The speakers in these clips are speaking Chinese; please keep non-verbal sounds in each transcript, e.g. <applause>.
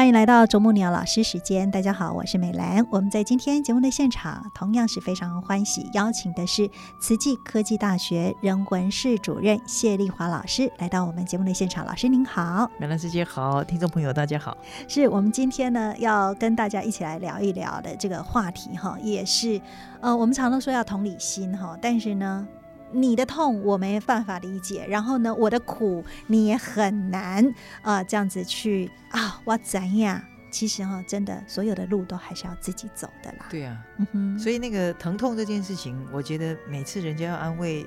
欢迎来到啄木鸟老师时间，大家好，我是美兰。我们在今天节目的现场，同样是非常欢喜，邀请的是慈济科技大学人文室主任谢丽华老师来到我们节目的现场。老师您好，美兰师姐好，听众朋友大家好。是我们今天呢要跟大家一起来聊一聊的这个话题哈，也是呃，我们常常说要同理心哈，但是呢。你的痛我没办法理解，然后呢，我的苦你也很难啊，这样子去啊，我怎样？其实哈，真的所有的路都还是要自己走的啦。对啊，嗯哼，所以那个疼痛这件事情，我觉得每次人家要安慰。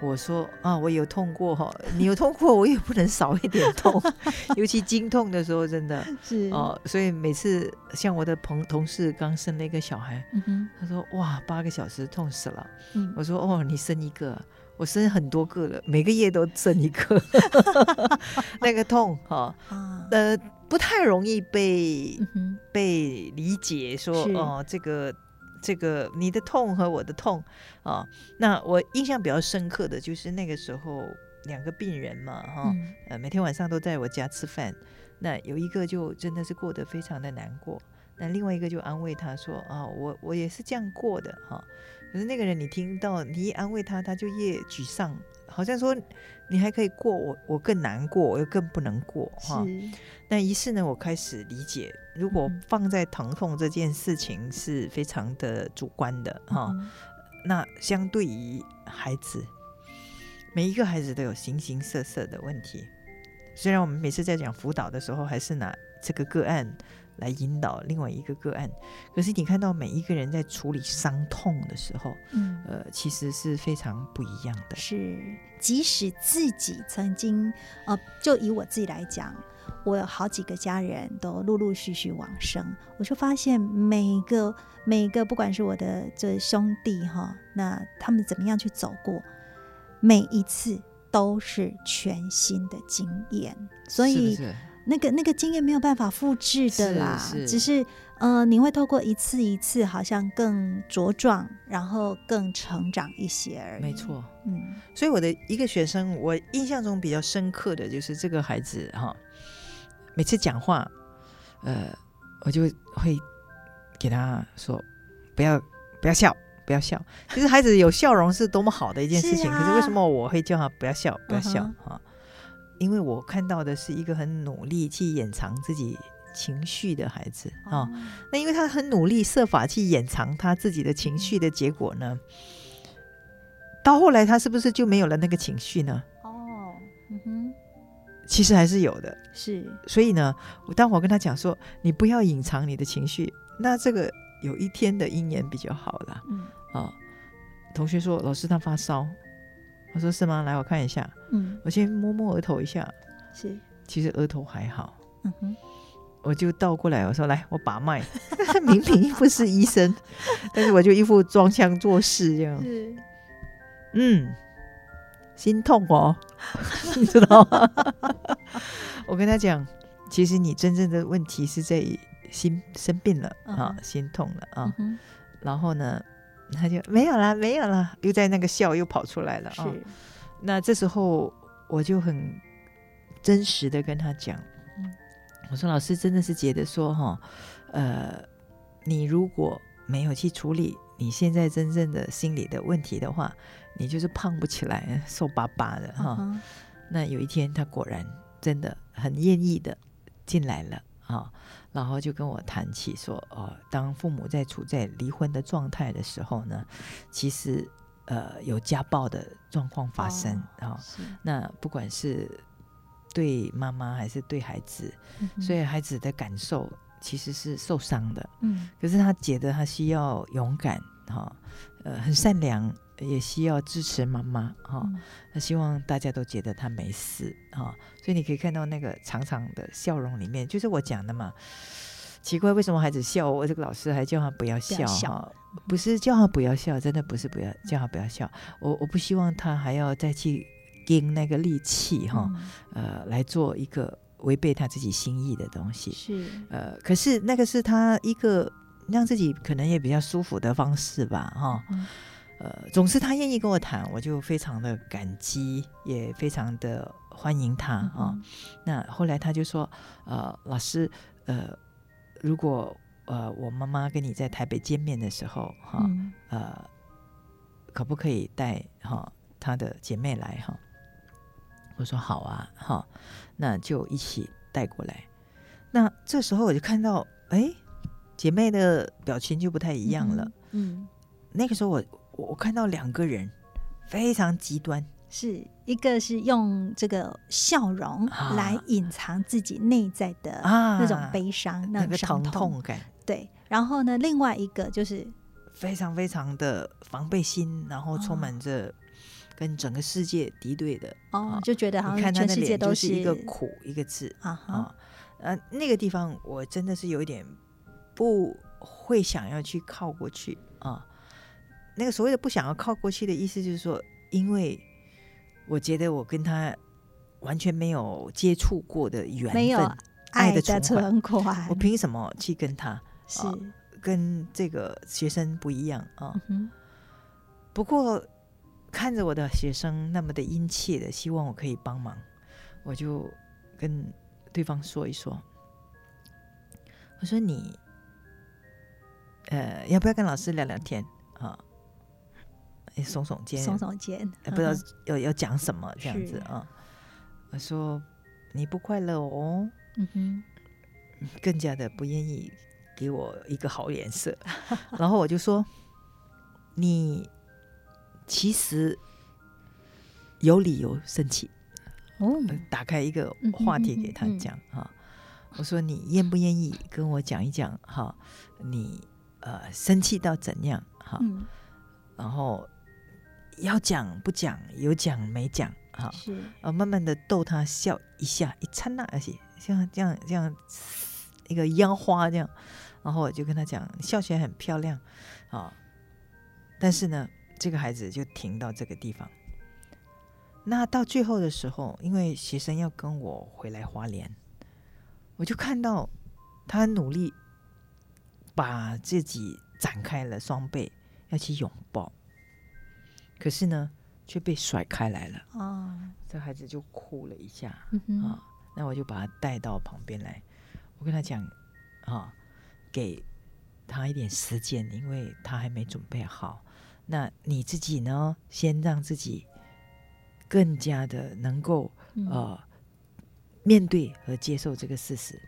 我说啊，我有痛过哈，<laughs> 你有痛过，我也不能少一点痛，<laughs> 尤其经痛的时候，真的是哦。所以每次像我的朋同事刚生了一个小孩，他说哇，八个小时痛死了。我说哦，你生一个，我生很多个了，每个月都生一个，<laughs> 那个痛哈，呃，不太容易被被理解，说哦这个。这个你的痛和我的痛啊，那我印象比较深刻的就是那个时候两个病人嘛，哈，呃，每天晚上都在我家吃饭，那有一个就真的是过得非常的难过，那另外一个就安慰他说啊，我我也是这样过的哈，可是那个人你听到你一安慰他，他就越沮丧，好像说你还可以过，我我更难过，我又更不能过哈。那于是呢，我开始理解。如果放在疼痛这件事情是非常的主观的哈，那相对于孩子，每一个孩子都有形形色色的问题。虽然我们每次在讲辅导的时候，还是拿这个个案来引导另外一个个案，可是你看到每一个人在处理伤痛的时候，嗯，呃，其实是非常不一样的。是，即使自己曾经，呃，就以我自己来讲。我有好几个家人都陆陆续续往生，我就发现每个每个不管是我的这兄弟哈，那他们怎么样去走过，每一次都是全新的经验，所以那个那个经验没有办法复制的啦，只是呃你会透过一次一次，好像更茁壮，然后更成长一些而已。没错，嗯，所以我的一个学生，我印象中比较深刻的就是这个孩子哈。每次讲话，呃，我就会给他说：“不要不要笑，不要笑。”其实孩子有笑容是多么好的一件事情。可是为什么我会叫他不要笑，不要笑啊？因为我看到的是一个很努力去掩藏自己情绪的孩子啊。那因为他很努力设法去掩藏他自己的情绪的结果呢，到后来他是不是就没有了那个情绪呢？哦，嗯哼。其实还是有的，是，所以呢，我当我跟他讲说，你不要隐藏你的情绪，那这个有一天的姻缘比较好了。嗯，啊，同学说老师他发烧，我说是吗？来我看一下，嗯，我先摸摸额头一下，是，其实额头还好，嗯哼，我就倒过来我说来我把脉，<laughs> 明明不是医生，但是我就一副装腔作势这样，是，嗯。心痛哦，<laughs> 你知道吗？<laughs> 我跟他讲，其实你真正的问题是在心生病了啊，心痛了啊。然后呢，他就没有了，没有了，又在那个笑又跑出来了啊。那这时候我就很真实的跟他讲，我说老师真的是觉得说哈，呃，你如果没有去处理你现在真正的心理的问题的话。你就是胖不起来，瘦巴巴的哈。那有一天，他果然真的很愿意的进来了啊，然后就跟我谈起说，哦，当父母在处在离婚的状态的时候呢，其实呃有家暴的状况发生啊。那不管是对妈妈还是对孩子，所以孩子的感受其实是受伤的。嗯，可是他觉得他需要勇敢哈，呃，很善良。也需要支持妈妈哈。那希望大家都觉得他没事哈。所以你可以看到那个长长的笑容里面，就是我讲的嘛。奇怪，为什么孩子笑？我这个老师还叫他不要笑哈？不是叫他不要笑，真的不是不要叫他不要笑。我我不希望他还要再去跟那个力气哈，呃，来做一个违背他自己心意的东西。是呃，可是那个是他一个让自己可能也比较舒服的方式吧哈。呃，总是他愿意跟我谈，我就非常的感激，也非常的欢迎他啊。那后来他就说，呃，老师，呃。如果呃，我妈妈跟你在台北见面的时候，哈，呃，可不可以带哈她的姐妹来哈？我说好啊，哈，那就一起带过来。那这时候我就看到，哎，姐妹的表情就不太一样了。嗯，那个时候我我看到两个人非常极端。是一个是用这个笑容来隐藏自己内在的那种悲伤、那个疼痛感。对，然后呢，另外一个就是非常非常的防备心，然后充满着跟整个世界敌对的哦，就觉得好像全世界都是一个苦一个字啊啊。呃，那个地方我真的是有一点不会想要去靠过去啊。那个所谓的不想要靠过去的意思，就是说因为。我觉得我跟他完全没有接触过的缘分，爱的存款，我凭什么去跟他？是跟这个学生不一样啊。不过看着我的学生那么的殷切的希望我可以帮忙，我就跟对方说一说。我说你，呃，要不要跟老师聊聊天啊？耸耸肩，耸耸肩，不知道要要讲什么这样子啊？我说你不快乐哦，嗯哼，更加的不愿意给我一个好脸色。<laughs> 然后我就说，你其实有理由生气哦。打开一个话题给他讲哈，我说你愿不愿意跟我讲一讲哈？你呃生气到怎样哈？然后。要讲不讲，有讲没讲，哈，是呃，慢慢的逗他笑一下，一刹那，而且像这样这样一个烟花这样，然后我就跟他讲，笑起来很漂亮啊，但是呢，这个孩子就停到这个地方。那到最后的时候，因为学生要跟我回来花莲，我就看到他努力把自己展开了双臂，要去拥抱。可是呢，却被甩开来了。哦，这孩子就哭了一下。啊，那我就把他带到旁边来，我跟他讲，啊，给他一点时间，因为他还没准备好。那你自己呢，先让自己更加的能够呃面对和接受这个事实。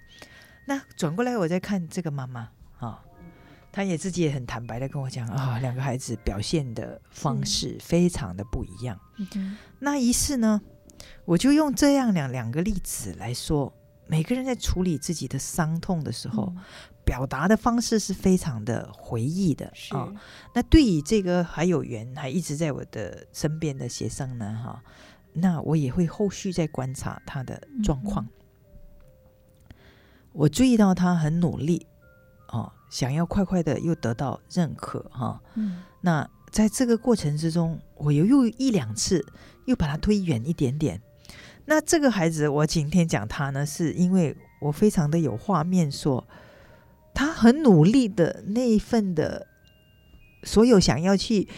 那转过来，我再看这个妈妈啊。他也自己也很坦白的跟我讲啊，两个孩子表现的方式非常的不一样。那一次呢，我就用这样两两个例子来说，每个人在处理自己的伤痛的时候，表达的方式是非常的回忆的啊。那对于这个还有缘还一直在我的身边的学生呢，哈，那我也会后续再观察他的状况。我注意到他很努力。哦，想要快快的又得到认可哈，嗯，那在这个过程之中，我又又一两次又把他推远一点点。那这个孩子，我今天讲他呢，是因为我非常的有画面，说他很努力的那一份的所有想要去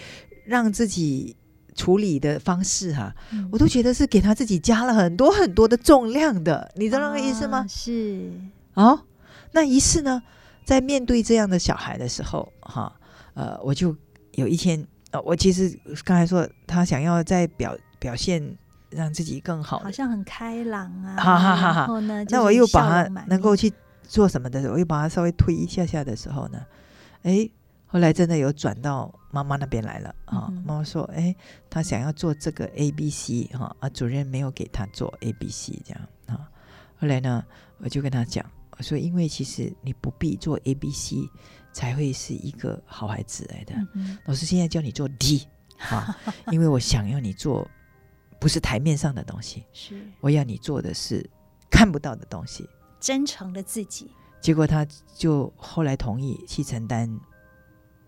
让自己处理的方式哈，我都觉得是给他自己加了很多很多的重量的，你知道那个意思吗？是哦，那一次呢？在面对这样的小孩的时候，哈，呃，我就有一天，呃，我其实刚才说他想要在表表现让自己更好，好像很开朗啊，哈哈哈哈。然后呢，那我又把他能够去做什么的时候，我又把他稍微推一下下的时候呢，哎，后来真的有转到妈妈那边来了啊。妈妈说，哎，他想要做这个 A B C 哈，啊，主任没有给他做 A B C 这样啊。后来呢，我就跟他讲。说，因为其实你不必做 A、B、C 才会是一个好孩子来的。老师现在教你做 D 啊，<laughs> 因为我想要你做不是台面上的东西，是我要你做的是看不到的东西，真诚的自己。结果他就后来同意去承担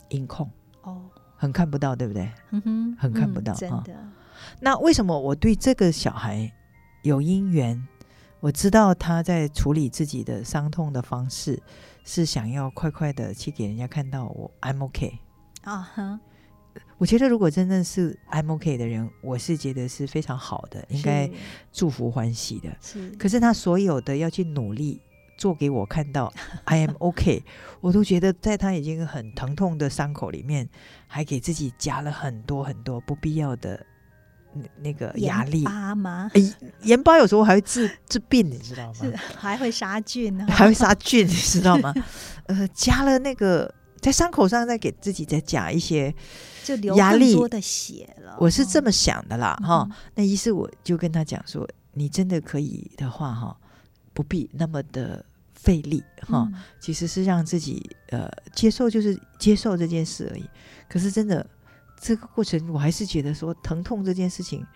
音控，哦，很看不到，对不对？嗯哼，很看不到，真的。那为什么我对这个小孩有因缘？我知道他在处理自己的伤痛的方式是想要快快的去给人家看到我 I'm OK 啊哈。我觉得如果真正是 I'm OK 的人，我是觉得是非常好的，应该祝福欢喜的。是，可是他所有的要去努力做给我看到 <laughs> I am OK，我都觉得在他已经很疼痛的伤口里面，还给自己加了很多很多不必要的。那个压力吗？盐巴有时候还会治治病，你知道吗？是还会杀菌呢，还会杀菌，<laughs> 你知道吗？呃，加了那个在伤口上再给自己再加一些，就流更多的血了。我是这么想的啦，哈。那于是我就跟他讲说，你真的可以的话，哈，不必那么的费力，哈。其实是让自己呃接受，就是接受这件事而已。可是真的。这个过程，我还是觉得说疼痛这件事情，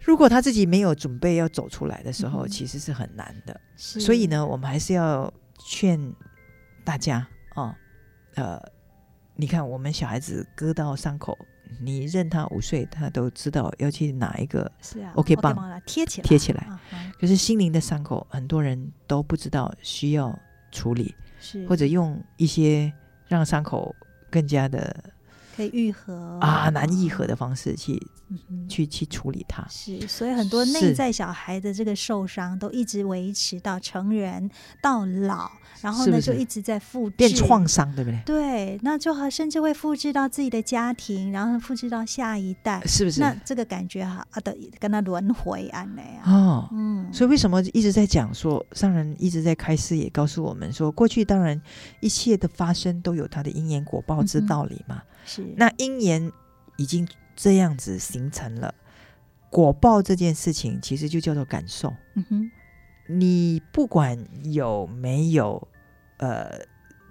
如果他自己没有准备要走出来的时候，其实是很难的。所以呢，我们还是要劝大家啊，呃，你看我们小孩子割到伤口，你认他五岁，他都知道要去哪一个，OK 棒贴起来贴起来。可是心灵的伤口，很多人都不知道需要处理，是或者用一些让伤口更加的。可以愈合啊，难愈合的方式去去去处理它。是，所以很多内在小孩的这个受伤都一直维持到成人到老，然后呢就一直在复制变创伤，对不对？对，那就甚至会复制到自己的家庭，然后复制到下一代，是不是？那这个感觉哈啊的跟他轮回啊那样哦，嗯。所以为什么一直在讲说，上人一直在开视野告诉我们说，过去当然一切的发生都有它的因缘果报之道理嘛。是，那因缘已经这样子形成了，果报这件事情其实就叫做感受。嗯哼，你不管有没有呃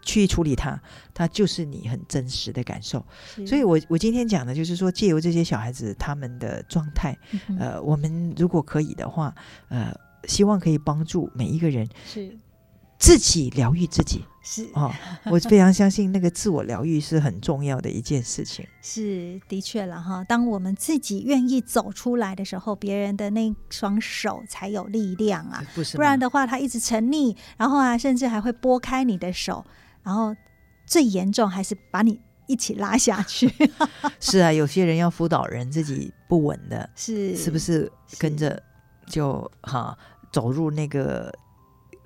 去处理它，它就是你很真实的感受。所以我我今天讲的就是说，借由这些小孩子他们的状态，呃，我们如果可以的话，呃，希望可以帮助每一个人是。自己疗愈自己是哦，我非常相信那个自我疗愈是很重要的一件事情。<laughs> 是的确了哈，当我们自己愿意走出来的时候，别人的那双手才有力量啊。不是，不然的话，他一直沉溺，然后啊，甚至还会拨开你的手，然后最严重还是把你一起拉下去。<laughs> 是啊，有些人要辅导人自己不稳的，是是不是跟着就哈走入那个。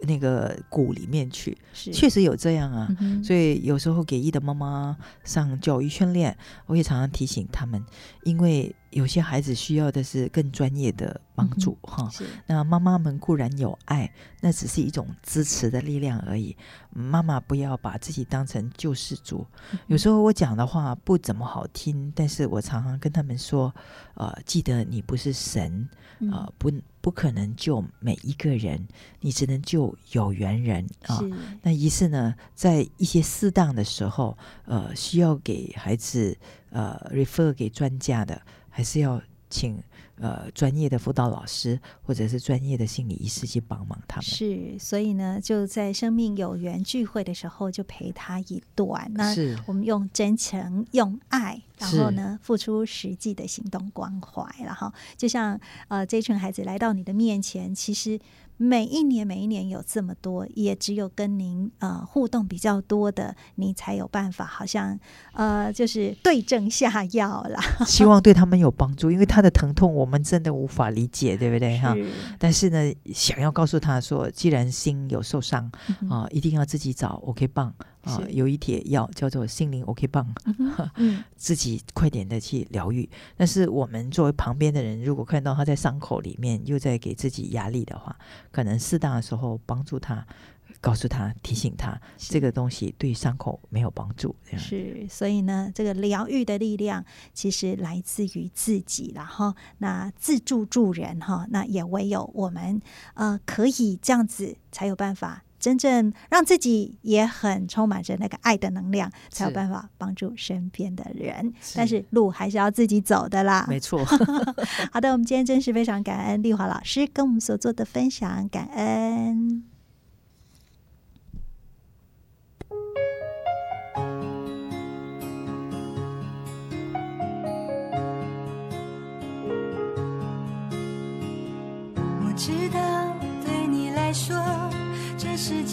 那个骨里面去，确实有这样啊。所以有时候给一的妈妈上教育训练，我也常常提醒他们，因为有些孩子需要的是更专业的帮助哈。那妈妈们固然有爱，那只是一种支持的力量而已。妈妈不要把自己当成救世主。有时候我讲的话不怎么好听，但是我常常跟他们说，呃，记得你不是神啊，不。不可能救每一个人，你只能救有缘人啊。那一次呢，在一些适当的时候，呃，需要给孩子呃 refer 给专家的，还是要请。呃，专业的辅导老师或者是专业的心理医师去帮忙他们。是，所以呢，就在生命有缘聚会的时候，就陪他一段。那我们用真诚、用爱，然后呢，付出实际的行动关怀。然后，就像呃，这群孩子来到你的面前，其实。每一年，每一年有这么多，也只有跟您呃互动比较多的，你才有办法，好像呃就是对症下药啦。<laughs> 希望对他们有帮助，因为他的疼痛我们真的无法理解，对不对哈？但是呢，想要告诉他说，既然心有受伤啊，一定要自己找 OK 棒。啊，有一帖药叫做心灵 OK 棒，<laughs> 自己快点的去疗愈。但是我们作为旁边的人，如果看到他在伤口里面又在给自己压力的话，可能适当的时候帮助他，告诉他，提醒他，这个东西对伤口没有帮助。是，所以呢，这个疗愈的力量其实来自于自己，然后那自助助人哈，那也唯有我们呃可以这样子才有办法。真正让自己也很充满着那个爱的能量，才有办法帮助身边的人。但是路还是要自己走的啦。没错。<laughs> 好的，我们今天真是非常感恩丽华老师跟我们所做的分享，感恩。我知道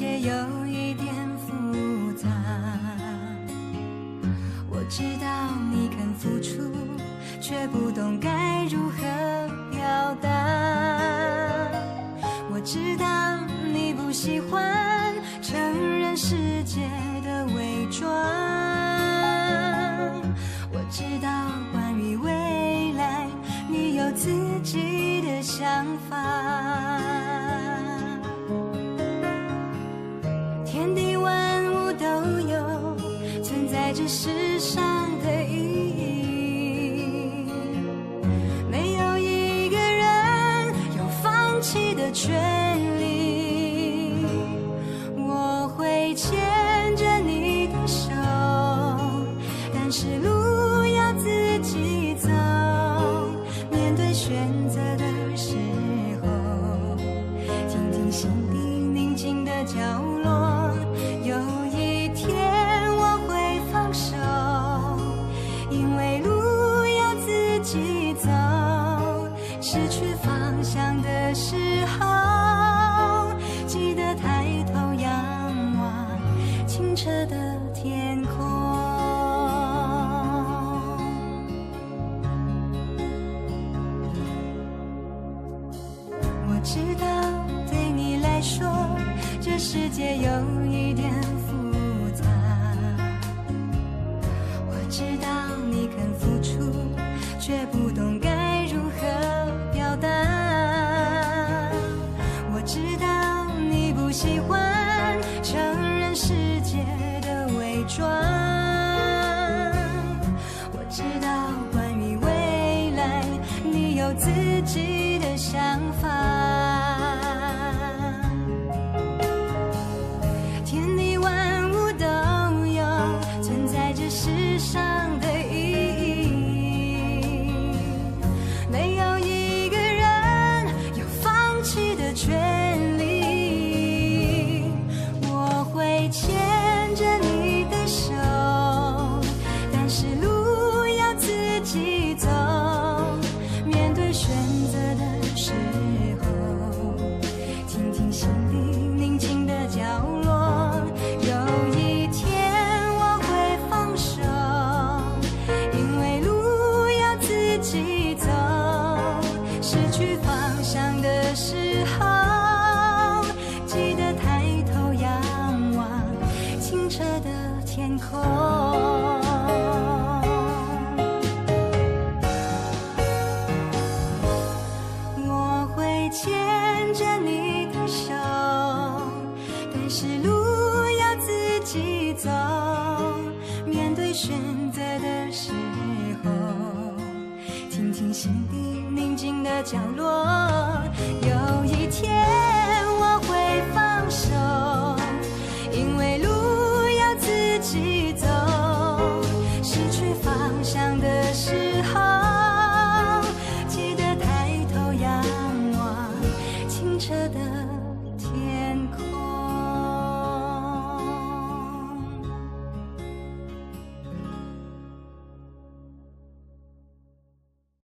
界有一点复杂。我知道你肯付出，却不懂该如何表达。我知道你不喜欢承认世界的伪装。我知道关于未来，你有自己的想法。世上。有一点复杂。我知道你肯付出，却不懂该如何表达。我知道你不喜欢承认世界的伪装。我知道关于未来，你有自己的想法。选择的时候，听听心底宁静的角落。